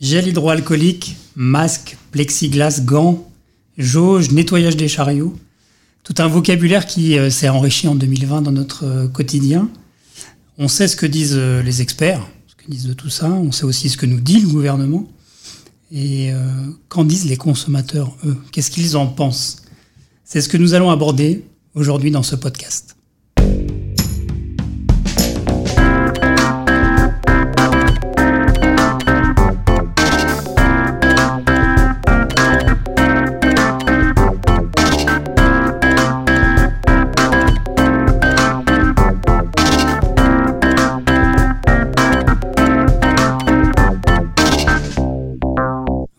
Gel hydroalcoolique, masque, plexiglas, gants, jauge, nettoyage des chariots. Tout un vocabulaire qui euh, s'est enrichi en 2020 dans notre euh, quotidien. On sait ce que disent euh, les experts, ce que disent de tout ça. On sait aussi ce que nous dit le gouvernement. Et qu'en disent les consommateurs, eux? Qu'est-ce qu'ils en pensent? C'est ce que nous allons aborder aujourd'hui dans ce podcast.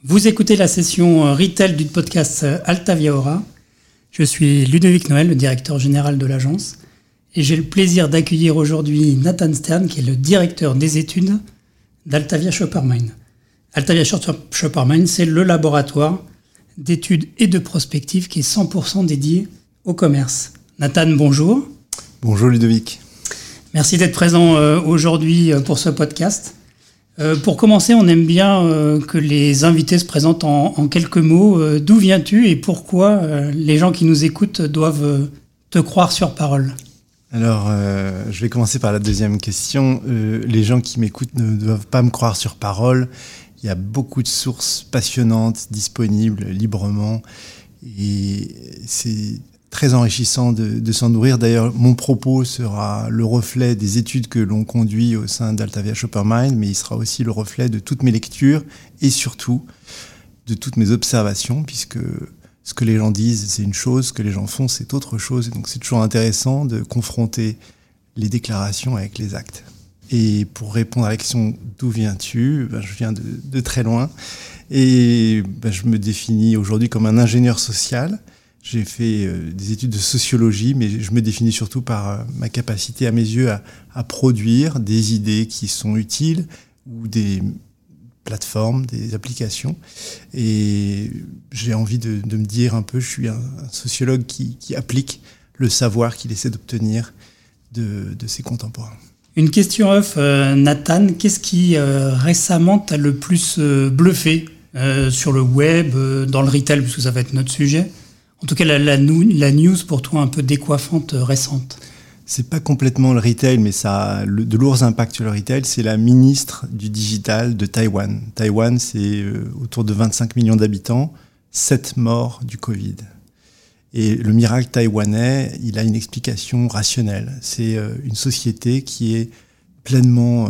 Vous écoutez la session euh, retail du podcast euh, Altavia Aura. Je suis Ludovic Noël, le directeur général de l'agence, et j'ai le plaisir d'accueillir aujourd'hui Nathan Stern, qui est le directeur des études d'Altavia Shoppermine. Altavia Shoppermine, c'est le laboratoire d'études et de prospective qui est 100% dédié au commerce. Nathan, bonjour. Bonjour Ludovic. Merci d'être présent euh, aujourd'hui pour ce podcast. Euh, pour commencer, on aime bien euh, que les invités se présentent en, quelques mots. Euh, d'où viens-tu et pourquoi les gens qui nous écoutent doivent te croire sur parole? Alors, je vais commencer par la deuxième question. les gens qui m'écoutent ne doivent pas me croire sur parole. Il y a beaucoup de sources passionnantes disponibles librement. Et c'est très enrichissant de, s'en nourrir. D'ailleurs, mon propos sera le reflet des études que l'on conduit au sein d'Altavia Shoppermind, mais il sera aussi le reflet de toutes mes lectures et surtout de toutes mes observations, puisque ce que les gens disent, c'est une chose, ce que les gens font, c'est autre chose. Et donc c'est toujours intéressant de confronter les déclarations avec les actes. Et pour répondre à la question d'où viens-tu, ben, je viens de, très loin. Et ben, je me définis aujourd'hui comme un ingénieur social j'ai fait euh, des études de sociologie, mais je me définis surtout par euh, ma capacité, à mes yeux, à, produire des idées qui sont utiles ou des plateformes, des applications. Et j'ai envie de, me dire un peu, je suis un, sociologue qui, applique le savoir qu'il essaie d'obtenir de, ses contemporains. Une question off, euh, Nathan, qu'est-ce qui récemment t'a le plus bluffé sur le web, dans le retail, puisque ça va être notre sujet? En tout cas, la, news pour toi un peu décoiffante euh, récente c'est pas complètement le retail, mais ça a de lourds impacts sur le retail. C'est la ministre du digital de Taïwan. Taïwan, c'est euh, autour de 25 millions d'habitants, 7 morts du Covid. Et le miracle taïwanais, il a une explication rationnelle. C'est euh, une société qui est pleinement,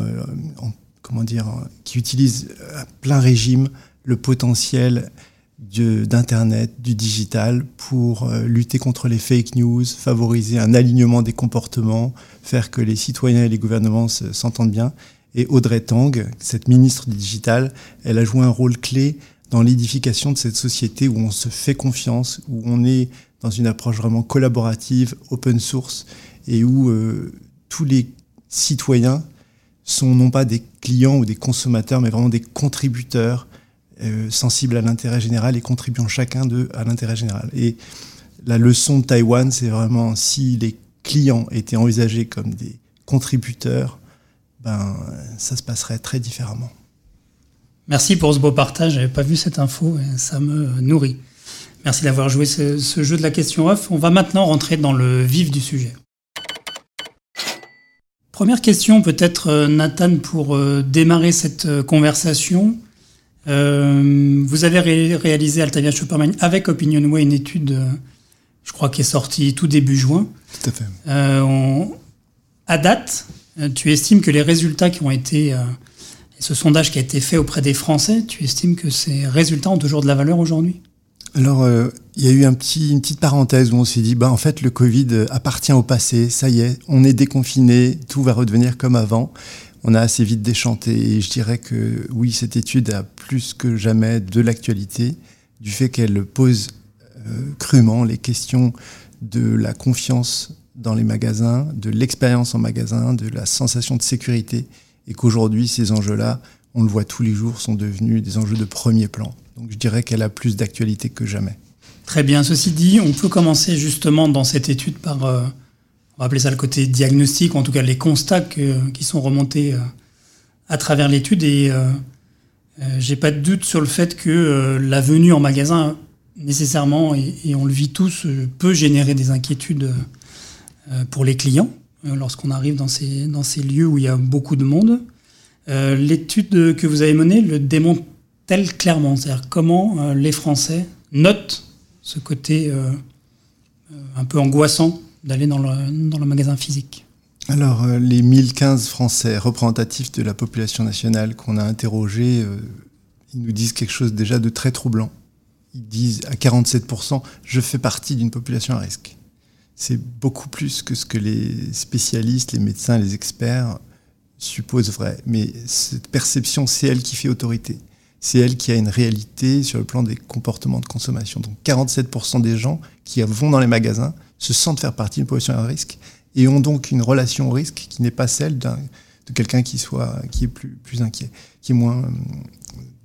comment dire, qui utilise à plein régime le potentiel d'Internet, du digital, pour euh, lutter contre les fake news, favoriser un alignement des comportements, faire que les citoyens et les gouvernements s'entendent bien. Et Audrey Tang, cette ministre du digital, elle a joué un rôle clé dans l'édification de cette société où on se fait confiance, où on est dans une approche vraiment collaborative, open source, et où euh, tous les citoyens sont non pas des clients ou des consommateurs, mais vraiment des contributeurs euh, sensibles à l'intérêt général et contribuant chacun d'eux à l'intérêt général. Et la leçon de Taïwan, c'est vraiment si les clients étaient envisagés comme des contributeurs, ben, ça se passerait très différemment. Merci pour ce beau partage. J'avais pas vu cette info et ça me nourrit. Merci d'avoir joué ce, ce, jeu de la question off. On va maintenant rentrer dans le vif du sujet. Première question, peut-être euh, Nathan, pour euh, démarrer cette conversation. Euh, vous avez réalisé Altavia Superman avec OpinionWay une étude, euh, je crois, qui est sortie tout début juin. Tout à fait. Euh, à date, tu estimes que les résultats qui ont été, ce sondage qui a été fait auprès des Français, tu estimes que ces résultats ont toujours de la valeur aujourd'hui? Alors, il y a eu un petit, une petite parenthèse où on s'est dit, bah, en fait, le Covid appartient au passé, ça y est, on est déconfiné, tout va redevenir comme avant on a assez vite déchanté. Et je dirais que oui, cette étude a plus que jamais de l'actualité, du fait qu'elle pose euh, crûment les questions de la confiance dans les magasins, de l'expérience en magasin, de la sensation de sécurité, et qu'aujourd'hui, ces enjeux-là, on le voit tous les jours, sont devenus des enjeux de premier plan. Donc je dirais qu'elle a plus d'actualité que jamais. Très bien. Ceci dit, on peut commencer justement dans cette étude par euh, on va appeler ça le côté diagnostic, ou en tout cas les constats qui sont remontés euh, à travers l'étude. Et euh, J'ai pas de doute sur le fait que la venue en magasin, nécessairement, et, on le vit tous, peut générer des inquiétudes pour les clients lorsqu'on arrive dans ces, lieux où il y a beaucoup de monde. L'étude que vous avez menée le démontre tel clairement? C'est-à-dire comment les Français notent ce côté un peu angoissant d'aller dans le, dans le magasin physique alors, euh, les 1015 Français représentatifs de la population nationale qu'on a interrogés, euh, ils nous disent quelque chose déjà de très troublant. Ils disent à 47%, je fais partie d'une population à risque. C'est beaucoup plus que ce que les spécialistes, les médecins, les experts supposent vrai. Mais cette perception, c'est elle qui fait autorité. C'est elle qui a une réalité sur le plan des comportements de consommation. Donc 47% des gens qui vont dans les magasins se sentent faire partie d'une population à risque et ont donc une relation au risque qui n'est pas celle de quelqu'un qui soit qui est plus, plus inquiet, qui est moins euh,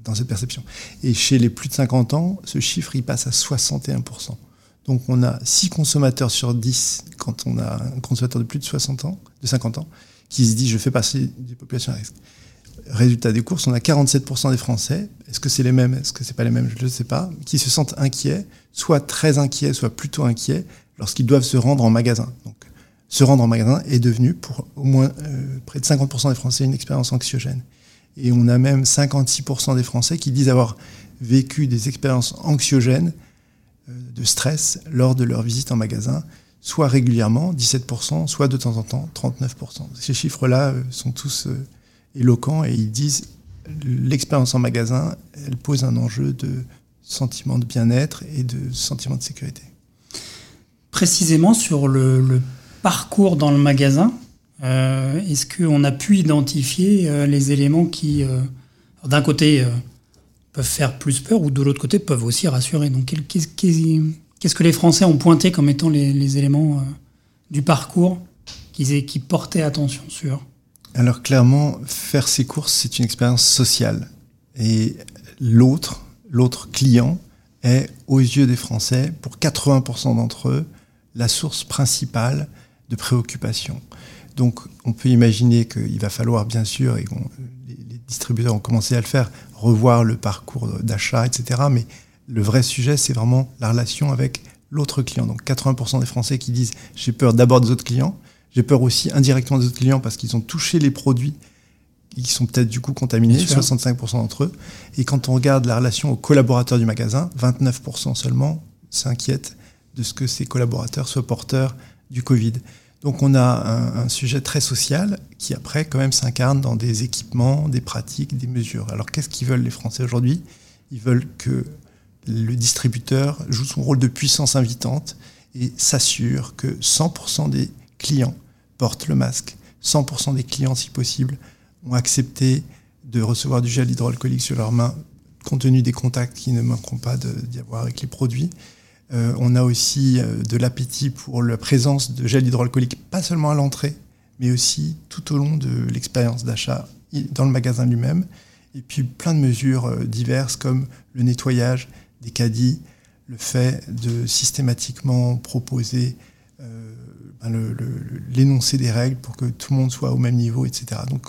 dans cette perception. Et chez les plus de 50 ans, ce chiffre il passe à 61%. Donc on a 6 consommateurs sur 10 quand on a un consommateur de plus de 60 ans, de 50 ans, qui se dit je fais partie des populations à risque. Résultat des courses, on a 47% des Français. Est-ce que c'est les mêmes? Est-ce que c'est pas les mêmes? Je ne sais pas. Qui se sentent inquiets, soit très inquiets, soit plutôt inquiets, lorsqu'ils doivent se rendre en magasin. Donc, se rendre en magasin est devenu pour au moins euh, près de 50% des Français une expérience anxiogène. Et on a même 56% des Français qui disent avoir vécu des expériences anxiogènes euh, de stress lors de leur visite en magasin, soit régulièrement, 17%, soit de temps en temps, 39%. Ces chiffres-là euh, sont tous éloquents et ils disent l'expérience en magasin, elle pose un enjeu de sentiment de bien-être et de sentiment de sécurité précisément sur le, parcours dans le magasin, euh, est-ce qu'on a pu identifier euh, les éléments qui, euh, d'un côté, peuvent faire plus peur ou de l'autre côté peuvent aussi rassurer? Qu'est-ce que les Français ont pointé comme étant les, éléments du parcours qui, qui portaient attention sur? Alors, clairement, faire ses courses, c'est une expérience sociale. Et l'autre, l'autre client, est, aux yeux des Français, pour 80% d'entre eux, la source principale de préoccupation. Donc on peut imaginer qu'il va falloir bien sûr, et les, distributeurs ont commencé à le faire, revoir le parcours d'achat, etc. Mais le vrai sujet, c'est vraiment la relation avec l'autre client. Donc 80% des Français qui disent j'ai peur d'abord des autres clients, j'ai peur aussi indirectement des autres clients parce qu'ils ont touché les produits qui sont peut-être du coup contaminés, 65% d'entre eux. Et quand on regarde la relation aux collaborateurs du magasin, 29% seulement s'inquiètent de ce que ses collaborateurs soient porteurs du Covid. Donc on a un, sujet très social qui après quand même s'incarne dans des équipements, des pratiques, des mesures. Alors qu'est-ce qu'ils veulent les Français aujourd'hui? Ils veulent que le distributeur joue son rôle de puissance invitante et s'assure que 100% des clients portent le masque. 100% des clients, si possible, ont accepté de recevoir du gel hydroalcoolique sur leurs mains, compte tenu des contacts qui ne manqueront pas d'y avoir avec les produits. Euh, on a aussi euh, de l'appétit pour la présence de gel hydroalcoolique, pas seulement à l'entrée, mais aussi tout au long de l'expérience d'achat dans le magasin lui-même. Et puis plein de mesures euh, diverses comme le nettoyage des caddies, le fait de systématiquement proposer ben l'énoncé des règles pour que tout le monde soit au même niveau, etc. Donc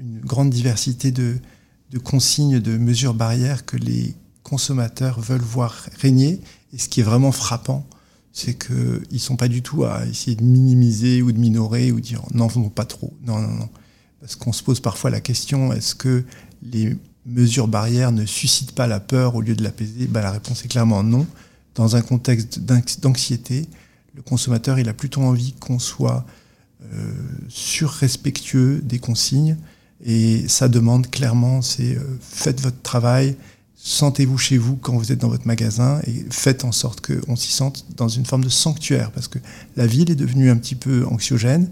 une grande diversité de, de consignes, de mesures barrières que les consommateurs veulent voir régner et ce qui est vraiment frappant, c'est qu'ils ne sont pas du tout à essayer de minimiser ou de minorer ou dire non, non, pas trop. Non, non, non. Parce qu'on se pose parfois la question est-ce que les mesures barrières ne suscitent pas la peur au lieu de l'apaiser? Ben, La réponse est clairement non. Dans un contexte d'anxiété, le consommateur il a plutôt envie qu'on soit euh, surrespectueux des consignes. Et sa demande, clairement, c'est euh, faites votre travail, sentez-vous chez vous quand vous êtes dans votre magasin et faites en sorte qu'on s'y sente dans une forme de sanctuaire parce que la ville est devenue un petit peu anxiogène.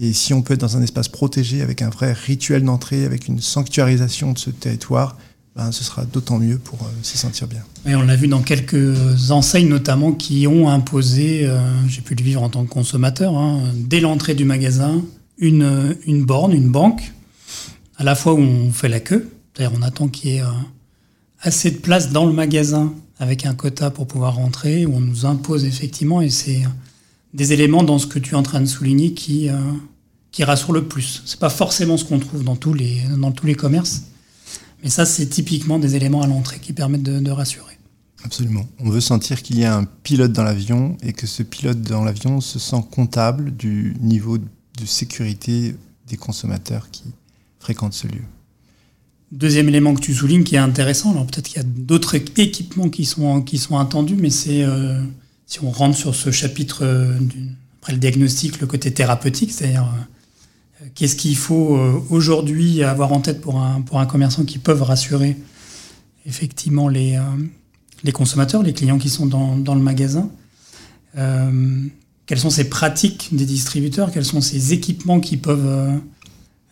Et si on peut être dans un espace protégé avec un vrai rituel d'entrée, avec une sanctuarisation de ce territoire, ben, ce sera d'autant mieux pour euh, s'y sentir bien. Et on l'a vu dans quelques enseignes notamment qui ont imposé, euh, j'ai pu le vivre en tant que consommateur, hein, dès l'entrée du magasin, une, borne, une banque, à la fois où on fait la queue, c'est-à-dire on attend qu'il y ait... Euh, assez de place dans le magasin avec un quota pour pouvoir rentrer, où on nous impose effectivement, et c'est des éléments dans ce que tu es en train de souligner qui, euh, rassurent le plus. C'est pas forcément ce qu'on trouve dans tous les, dans tous les commerces, Mais ça, c'est typiquement des éléments à l'entrée qui permettent de, rassurer. Absolument. On veut sentir qu'il y a un pilote dans l'avion et que ce pilote dans l'avion se sent comptable du niveau de sécurité des consommateurs qui fréquentent ce lieu. Deuxième élément que tu soulignes qui est intéressant, alors peut-être qu'il y a d'autres équipements qui sont, qui sont attendus, mais c'est euh, si on rentre sur ce chapitre euh, après le diagnostic, le côté thérapeutique, c'est-à-dire euh, qu'est-ce qu'il faut aujourd'hui avoir en tête pour un, pour un commerçant qui peuvent rassurer effectivement les, les consommateurs, les clients qui sont dans, dans le magasin. quelles sont ces pratiques des distributeurs Quels sont ces équipements qui peuvent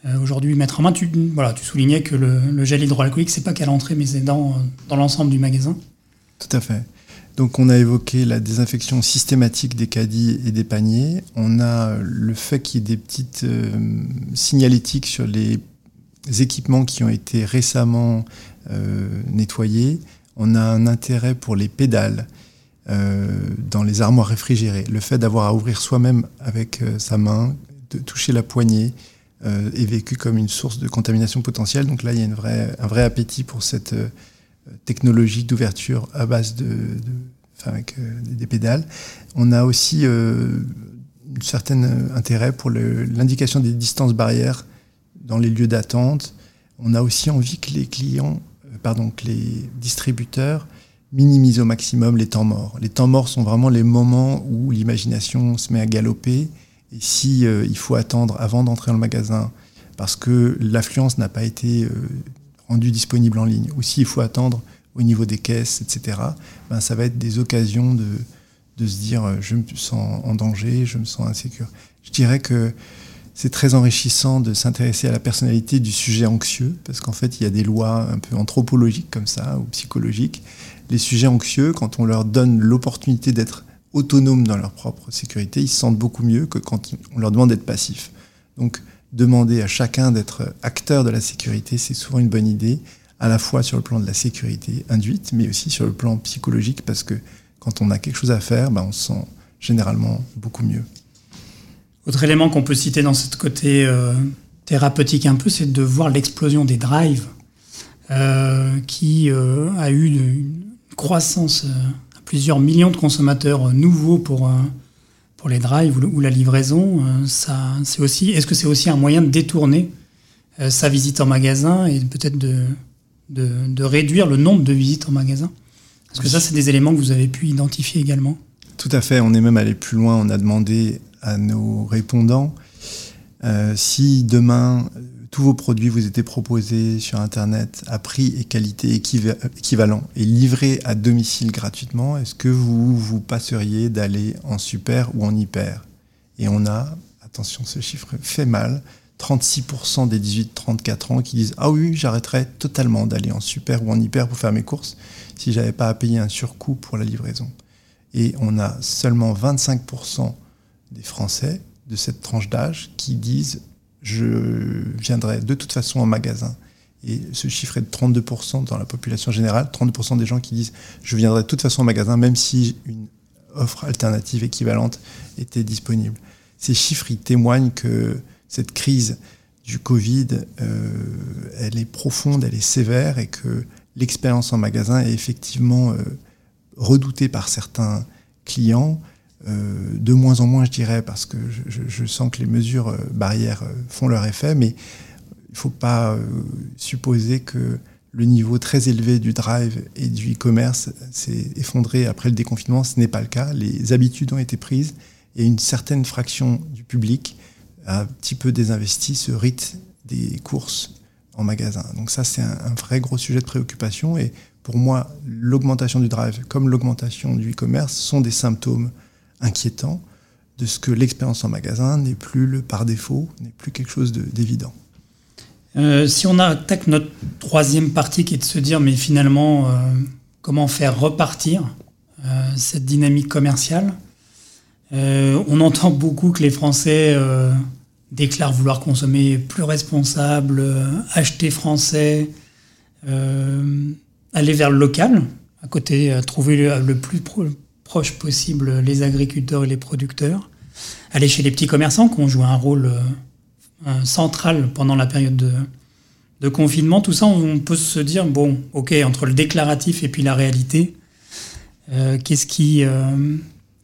euh, aujourd'hui mettre en main. Tu, soulignais que le, gel hydroalcoolique, c'est pas qu'à l'entrée, mais c'est dans, l'ensemble du magasin. Tout à fait. Donc on a évoqué la désinfection systématique des caddies et des paniers. On a le fait qu'il y ait des petites euh, signalétiques sur les équipements qui ont été récemment euh, nettoyés. On a un intérêt pour les pédales dans les armoires réfrigérées. Le fait d'avoir à ouvrir soi-même avec sa main, de toucher la poignée, euh, est vécu comme une source de contamination potentielle. Donc là, il y a une vraie, un vrai appétit pour cette euh, technologie d'ouverture à base de, avec euh, des pédales. On a aussi un certain intérêt pour l'indication des distances barrières dans les lieux d'attente. On a aussi envie que les clients, pardon, que les distributeurs minimisent au maximum les temps morts. Les temps morts sont vraiment les moments où l'imagination se met à galoper et si euh, il faut attendre avant d'entrer dans le magasin parce que l'affluence n'a pas été euh, rendue disponible en ligne, ou s'il faut attendre au niveau des caisses, etc., ben, ça va être des occasions de, de se dire euh, je me sens en danger, je me sens insécure. Je dirais que c'est très enrichissant de s'intéresser à la personnalité du sujet anxieux, parce qu'en fait, il y a des lois un peu anthropologiques comme ça, ou psychologiques. Les sujets anxieux, quand on leur donne l'opportunité d'être autonomes dans leur propre sécurité, ils se sentent beaucoup mieux que quand on leur demande d'être passifs. Donc, demander à chacun d'être acteur de la sécurité, c'est souvent une bonne idée, à la fois sur le plan de la sécurité induite, mais aussi sur le plan psychologique, parce que quand on a quelque chose à faire, ben on se sent généralement beaucoup mieux. Autre élément qu'on peut citer dans ce côté euh, thérapeutique un peu, c'est de voir l'explosion des drives, euh, qui euh, a eu une croissance plusieurs millions de consommateurs nouveaux pour, euh, pour les drives ou, la livraison, euh, ça, c'est aussi, est-ce que c'est aussi un moyen de détourner euh, sa visite en magasin et peut-être de, de, réduire le nombre de visites en magasin? Parce que ça, c'est des éléments que vous avez pu identifier également. Tout à fait. On est même allé plus loin. On a demandé à nos répondants si demain tous vos produits vous étaient proposés sur Internet à prix et qualité équivalents et livrés à domicile gratuitement, est-ce que vous vous passeriez d'aller en super ou en hyper? Et on a, attention, ce chiffre fait mal, 36% des 18-34 ans qui disent Ah oui, j'arrêterais totalement d'aller en super ou en hyper pour faire mes courses si j'avais pas à payer un surcoût pour la livraison. Et on a seulement 25% des Français de cette tranche d'âge qui disent je viendrai de toute façon en magasin. Et ce chiffre est de 32% dans la population générale, 32% des gens qui disent je viendrai de toute façon en magasin, même si une offre alternative équivalente était disponible. Ces chiffres, ils témoignent que cette crise du Covid, euh, elle est profonde, elle est sévère et que l'expérience en magasin est effectivement euh, redoutée par certains clients de moins en moins, je dirais, parce que je, sens que les mesures euh, barrières euh, font leur effet, mais il ne faut pas supposer que le niveau très élevé du drive et du e-commerce s'est effondré après le déconfinement. Ce n'est pas le cas. Les habitudes ont été prises et une certaine fraction du public a un petit peu désinvesti ce rite des courses en magasin. Donc ça, c'est un, un, vrai gros sujet de préoccupation. Et pour moi, l'augmentation du drive comme l'augmentation du e-commerce sont des symptômes inquiétant de ce que l'expérience en magasin n'est plus le par défaut, n'est plus quelque chose d'évident. Euh, si on attaque notre troisième partie qui est de se dire mais finalement euh, comment faire repartir euh, cette dynamique commerciale, on entend beaucoup que les Français déclarent vouloir consommer plus responsable, acheter français, aller vers le local, à côté, trouver le, le plus proche possible les agriculteurs et les producteurs, aller chez les petits commerçants qui ont joué un rôle euh, central pendant la période de, de confinement, tout ça, on peut se dire, bon, ok, entre le déclaratif et puis la réalité, qu'est-ce qui,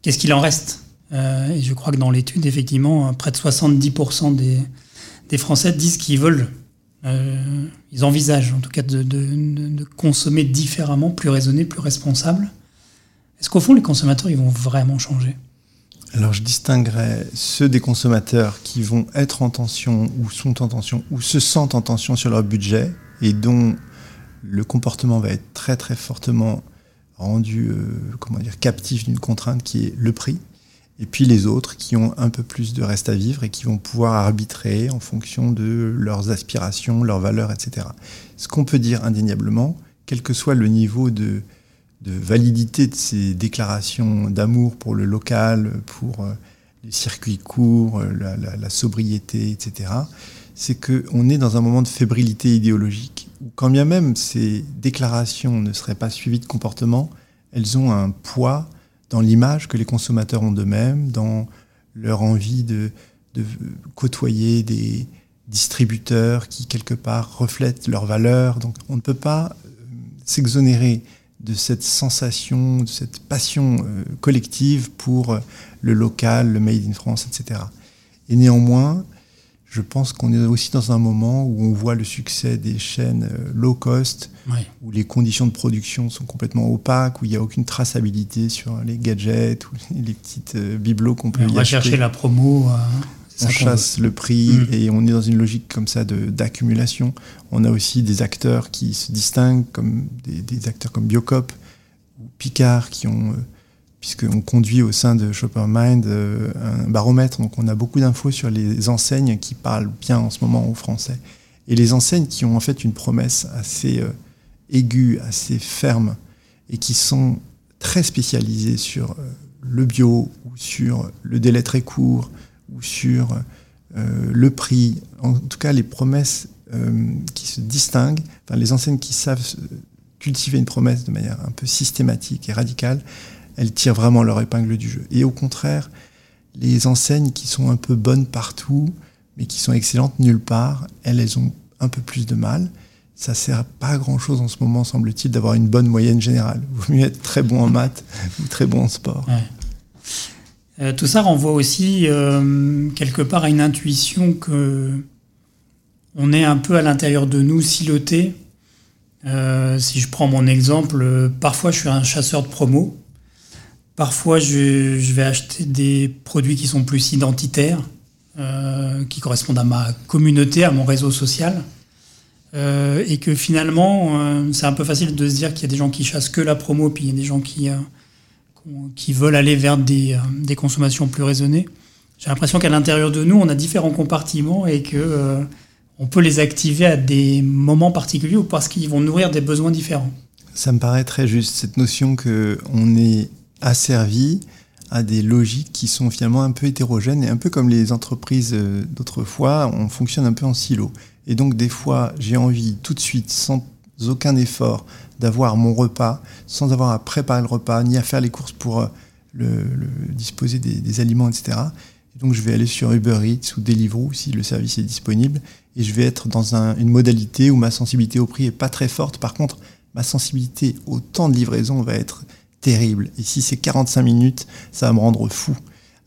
qu'est-ce qu'il en reste? Et je crois que dans l'étude, effectivement, près de 70% des, Français disent qu'ils veulent euh, ils envisagent en tout cas de, consommer différemment, plus raisonné, plus responsable. Est-ce qu'au fond, les consommateurs, ils vont vraiment changer? Alors, je distinguerais ceux des consommateurs qui vont être en tension ou sont en tension ou se sentent en tension sur leur budget et dont le comportement va être très très fortement rendu euh, comment dire captif d'une contrainte qui est le prix et puis les autres qui ont un peu plus de reste à vivre et qui vont pouvoir arbitrer en fonction de leurs aspirations, leurs valeurs, etc. Ce qu'on peut dire indéniablement, quel que soit le niveau de, validité de ces déclarations d'amour pour le local, pour euh, les circuits courts, euh, la, sobriété, etc., c'est qu'on est dans un moment de fébrilité idéologique, quand bien même ces déclarations ne seraient pas suivies de comportement, elles ont un poids dans l'image que les consommateurs ont d'eux-mêmes, dans leur envie de, côtoyer des distributeurs qui, quelque part, reflètent leurs valeurs. Donc on ne peut pas euh, s'exonérer de cette sensation, de cette passion euh, collective pour euh, le local, le Made in France, etc. Et néanmoins, je pense qu'on est aussi dans un moment où on voit le succès des chaînes euh, low cost, où les conditions de production sont complètement opaques, où il n'y a aucune traçabilité sur les gadgets ou les petites bibelots qu'on peut on va chercher la promo. On chasse le prix mm. et on est dans une logique comme ça d'accumulation. On a aussi des acteurs qui se distinguent, comme des, des acteurs comme Biocop ou Picard, qui ont puisqu'on conduit au sein de Shopper Mind euh, un baromètre, donc on a beaucoup d'infos sur les enseignes qui parlent bien en ce moment aux Français. Et les enseignes qui ont en fait une promesse assez euh, aiguë, assez ferme, et qui sont très spécialisées sur euh, le bio, ou sur le délai très court, ou sur le prix, en tout cas les promesses qui se distinguent, enfin les enseignes qui savent cultiver une promesse de manière un peu systématique et radicale, elles tirent vraiment leur épingle du jeu. Et au contraire, les enseignes qui sont un peu bonnes partout, mais qui sont excellentes nulle part, elles, elles ont un peu plus de mal. Ça sert pas à grand chose en ce moment, semble-t-il, d'avoir une bonne moyenne générale. Vaut mieux être très bon en maths ou très bon en sport. Euh, tout ça renvoie aussi euh, quelque part à une intuition que on est un peu à l'intérieur de nous siloté. Euh, si je prends mon exemple, parfois je suis un chasseur de promo. Parfois, je, vais acheter des produits qui sont plus identitaires, qui correspondent à ma communauté, à mon réseau social. Et que finalement, c'est un peu facile de se dire qu'il y a des gens qui chassent que la promo, puis il y a des gens qui, qui veulent aller vers des, des consommations plus raisonnées. J'ai l'impression qu'à l'intérieur de nous, on a différents compartiments et que on peut les activer à des moments particuliers ou parce qu'ils vont nourrir des besoins différents. Ça me paraît très juste, cette notion qu'on est asservi à des logiques qui sont finalement un peu hétérogènes et un peu comme les entreprises euh, d'autrefois, on fonctionne un peu en silo. Et donc des fois, j'ai envie tout de suite, sans aucun effort, d'avoir mon repas, sans avoir à préparer le repas, ni à faire les courses pour euh, le, disposer des, aliments, etc. donc je vais aller sur Uber Eats ou Deliveroo si le service est disponible, et je vais être dans une modalité où ma sensibilité au prix est pas très forte. Par contre, ma sensibilité au temps de livraison va être terrible. Et si c'est 45 minutes, ça va me rendre fou.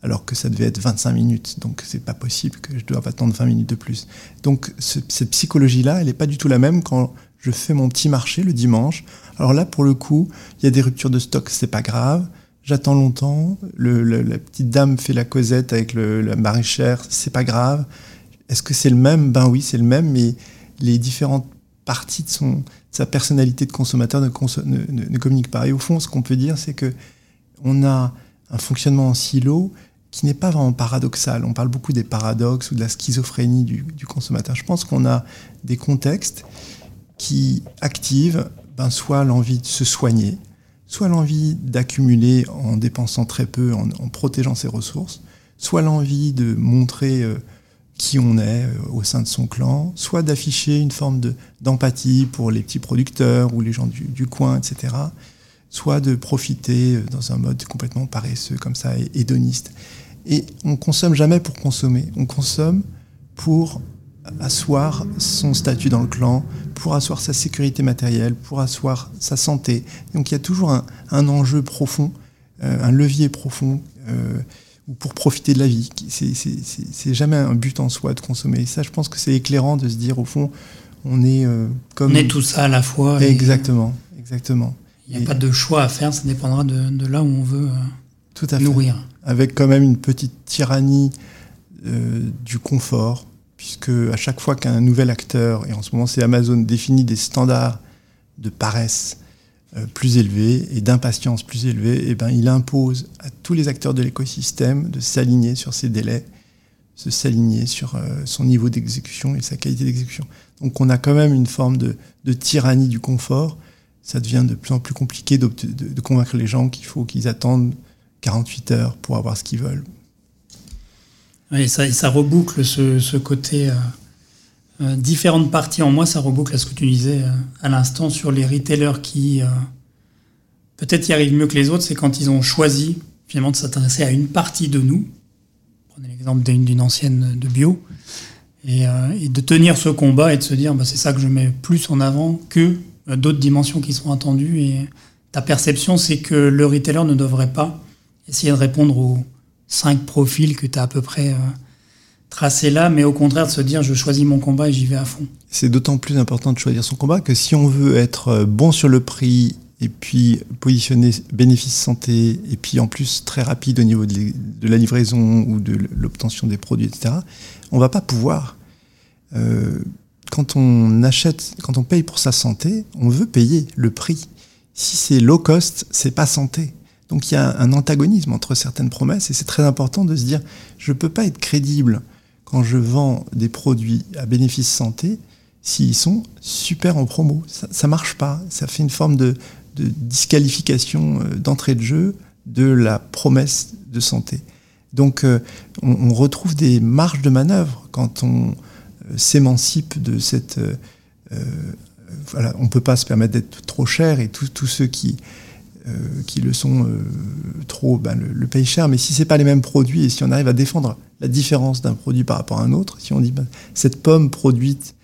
Alors que ça devait être 25 minutes. Donc c'est pas possible que je doive attendre 20 minutes de plus. Donc cette psychologie-là, elle n'est pas du tout la même quand je fais mon petit marché le dimanche. Alors là, pour le coup, il y a des ruptures de stock, c'est pas grave. J'attends longtemps. la petite dame fait la causette avec le, la maraîchère, c'est pas grave. Est-ce que c'est le même? Ben oui, c'est le même, mais les différentes parties de son, sa personnalité de consommateur ne, ne, communique pas. Et au fond, ce qu'on peut dire, c'est que on a un fonctionnement en silo qui n'est pas vraiment paradoxal. On parle beaucoup des paradoxes ou de la schizophrénie du, consommateur. Je pense qu'on a des contextes qui activent ben, soit l'envie de se soigner, soit l'envie d'accumuler en dépensant très peu, en, protégeant ses ressources, soit l'envie de montrer euh, qui on est euh, au sein de son clan, soit d'afficher une forme d'empathie pour les petits producteurs ou les gens du, coin, etc., soit de profiter euh, dans un mode complètement paresseux comme ça, hédoniste. Et on consomme jamais pour consommer, on consomme pour asseoir son statut dans le clan, pour asseoir sa sécurité matérielle, pour asseoir sa santé. Donc il y a toujours un, enjeu profond, euh, un levier profond euh, pour profiter de la vie. C'est jamais un but en soi de consommer. Et ça, je pense que c'est éclairant de se dire, au fond, on est euh, comme... On est tout ça à la fois. Exactement, exactement. Il n'y a pas de choix à faire, ça dépendra de, là où on veut tout à nourrir. Avec quand même une petite tyrannie du confort, puisque à chaque fois qu'un nouvel acteur, et en ce moment c'est Amazon, définit des standards de paresse euh, plus élevés et d'impatience plus élevés, et eh ben, il impose à tous les acteurs de l'écosystème de s'aligner sur ses délais, de s'aligner sur euh, son niveau d'exécution et sa qualité d'exécution. Donc on a quand même une forme de, tyrannie du confort. Ça devient de plus en plus compliqué de, de convaincre les gens qu'il faut qu'ils attendent 48 heures pour avoir ce qu'ils veulent. Ça, ça reboucle ce, côté euh, euh, différentes parties en moi, ça reboucle à ce que tu disais euh, à l'instant sur les retailers qui peut-être y arrivent mieux que les autres, c'est quand ils ont choisi finalement de s'intéresser à une partie de nous. Prenez l'exemple d'une ancienne de bio. Et, de tenir ce combat et de se dire bah, c'est ça que je mets plus en avant que d'autres dimensions qui sont attendues. Et ta perception, c'est que le retailer ne devrait pas essayer de répondre aux, cinq profils que tu as à peu près euh, tracés là, mais au contraire de se dire je choisis mon combat et j'y vais à fond. C'est d'autant plus important de choisir son combat que si on veut être euh, bon sur le prix et puis positionner bénéfice santé et puis en plus très rapide au niveau de, la livraison ou de l'obtention des produits, etc., on va pas pouvoir. Euh, quand on achète, quand on paye pour sa santé, on veut payer le prix. Si c'est low cost, c'est pas santé. Donc il y a un antagonisme entre certaines promesses et c'est très important de se dire je ne peux pas être crédible quand je vends des produits à bénéfice santé s'ils sont super en promo. Ça ne marche pas. Ça fait une forme de, disqualification euh, d'entrée de jeu de la promesse de santé. Donc euh, on, retrouve des marges de manœuvre quand on euh, s'émancipe de cette... voilà, on ne peut pas se permettre d'être trop cher et tous ceux qui qui le sont euh, trop, ben, le, payent cher. Mais si c'est pas les mêmes produits et si on arrive à défendre la différence d'un produit par rapport à un autre, si on dit ben, cette pomme produite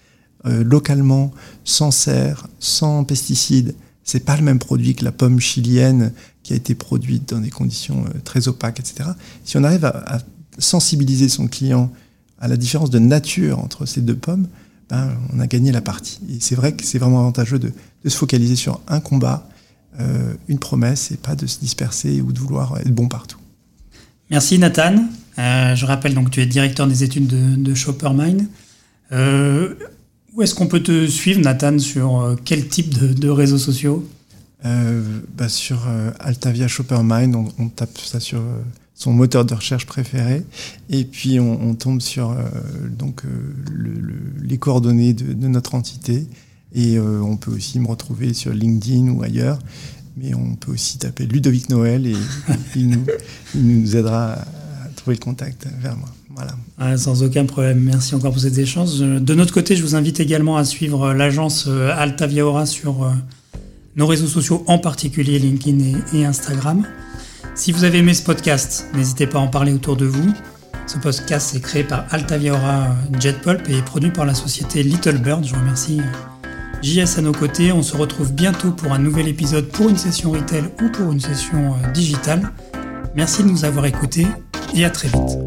euh, localement, sans serre, sans pesticides, c'est pas le même produit que la pomme chilienne qui a été produite dans des conditions très opaques, etc. Si on arrive à, sensibiliser son client à la différence de nature entre ces deux pommes, ben, on a gagné la partie. Et c'est vrai que c'est vraiment avantageux de, de, se focaliser sur un combat euh, une promesse et pas de se disperser ou de vouloir être bon partout. Merci Nathan. Euh, je rappelle donc que tu es directeur des études de, de Shoppermine. Euh, où est-ce qu'on peut te suivre, Nathan, sur quel type de, réseaux sociaux? Bah Sur Altavia Shoppermine, on, tape ça sur son moteur de recherche préféré, et puis on, tombe sur donc, les coordonnées de, de, notre entité. Et euh, on peut aussi me retrouver sur LinkedIn ou ailleurs. Mais on peut aussi taper Ludovic Noël et il, nous, aidera à trouver le contact vers moi. Voilà. Ah, sans aucun problème. Merci encore pour ces échanges. De notre côté, je vous invite également à suivre l'agence euh, Altavia Aura sur euh, nos réseaux sociaux, en particulier LinkedIn et, Instagram. Si vous avez aimé ce podcast, n'hésitez pas à en parler autour de vous. Ce podcast est créé par Altavia Aura Jetpulp et produit par la société Little Bird. Je vous remercie JS à nos côtés. On se retrouve bientôt pour un nouvel épisode pour une session retail ou pour une session euh, digitale. Merci de nous avoir écoutés et à très vite.